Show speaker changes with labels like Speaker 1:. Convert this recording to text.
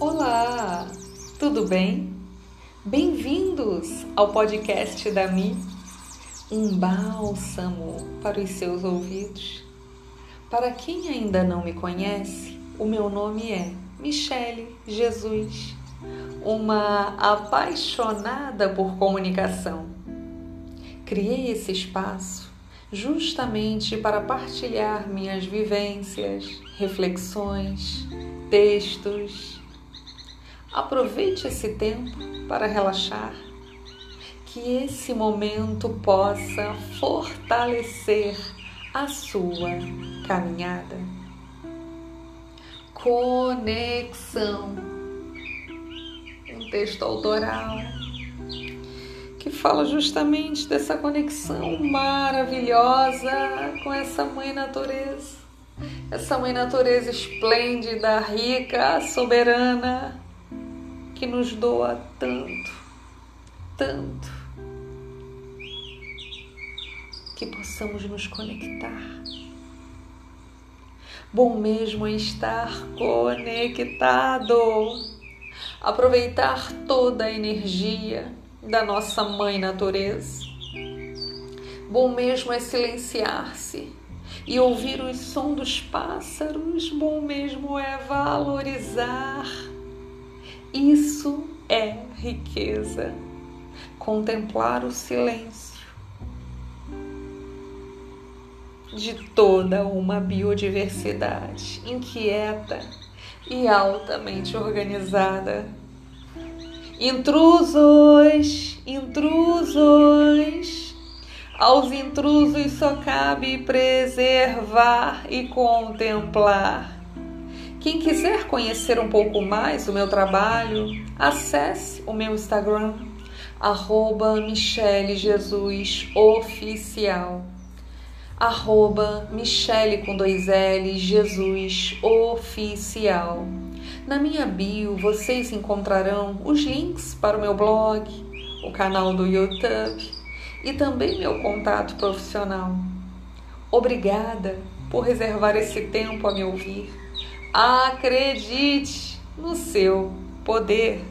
Speaker 1: Olá, tudo bem? Bem-vindos ao podcast da Mi, um bálsamo para os seus ouvidos. Para quem ainda não me conhece, o meu nome é Michele Jesus, uma apaixonada por comunicação. Criei esse espaço justamente para partilhar minhas vivências, reflexões, textos Aproveite esse tempo para relaxar, que esse momento possa fortalecer a sua caminhada. Conexão. Um texto autoral que fala justamente dessa conexão maravilhosa com essa mãe natureza. Essa mãe natureza esplêndida, rica, soberana, que nos doa tanto, tanto, que possamos nos conectar. Bom mesmo é estar conectado, aproveitar toda a energia da nossa mãe natureza. Bom mesmo é silenciar-se e ouvir o som dos pássaros. Bom mesmo é valorizar isso é riqueza. Contemplar o silêncio de toda uma biodiversidade inquieta e altamente organizada. Intrusos, intrusos. Aos intrusos só cabe preservar e contemplar. Quem quiser conhecer um pouco mais do meu trabalho, acesse o meu Instagram, arroba Michele Jesus Oficial. Arroba Michele com dois L, Jesus Oficial. Na minha bio vocês encontrarão os links para o meu blog, o canal do YouTube e também meu contato profissional. Obrigada por reservar esse tempo a me ouvir. Acredite no seu poder.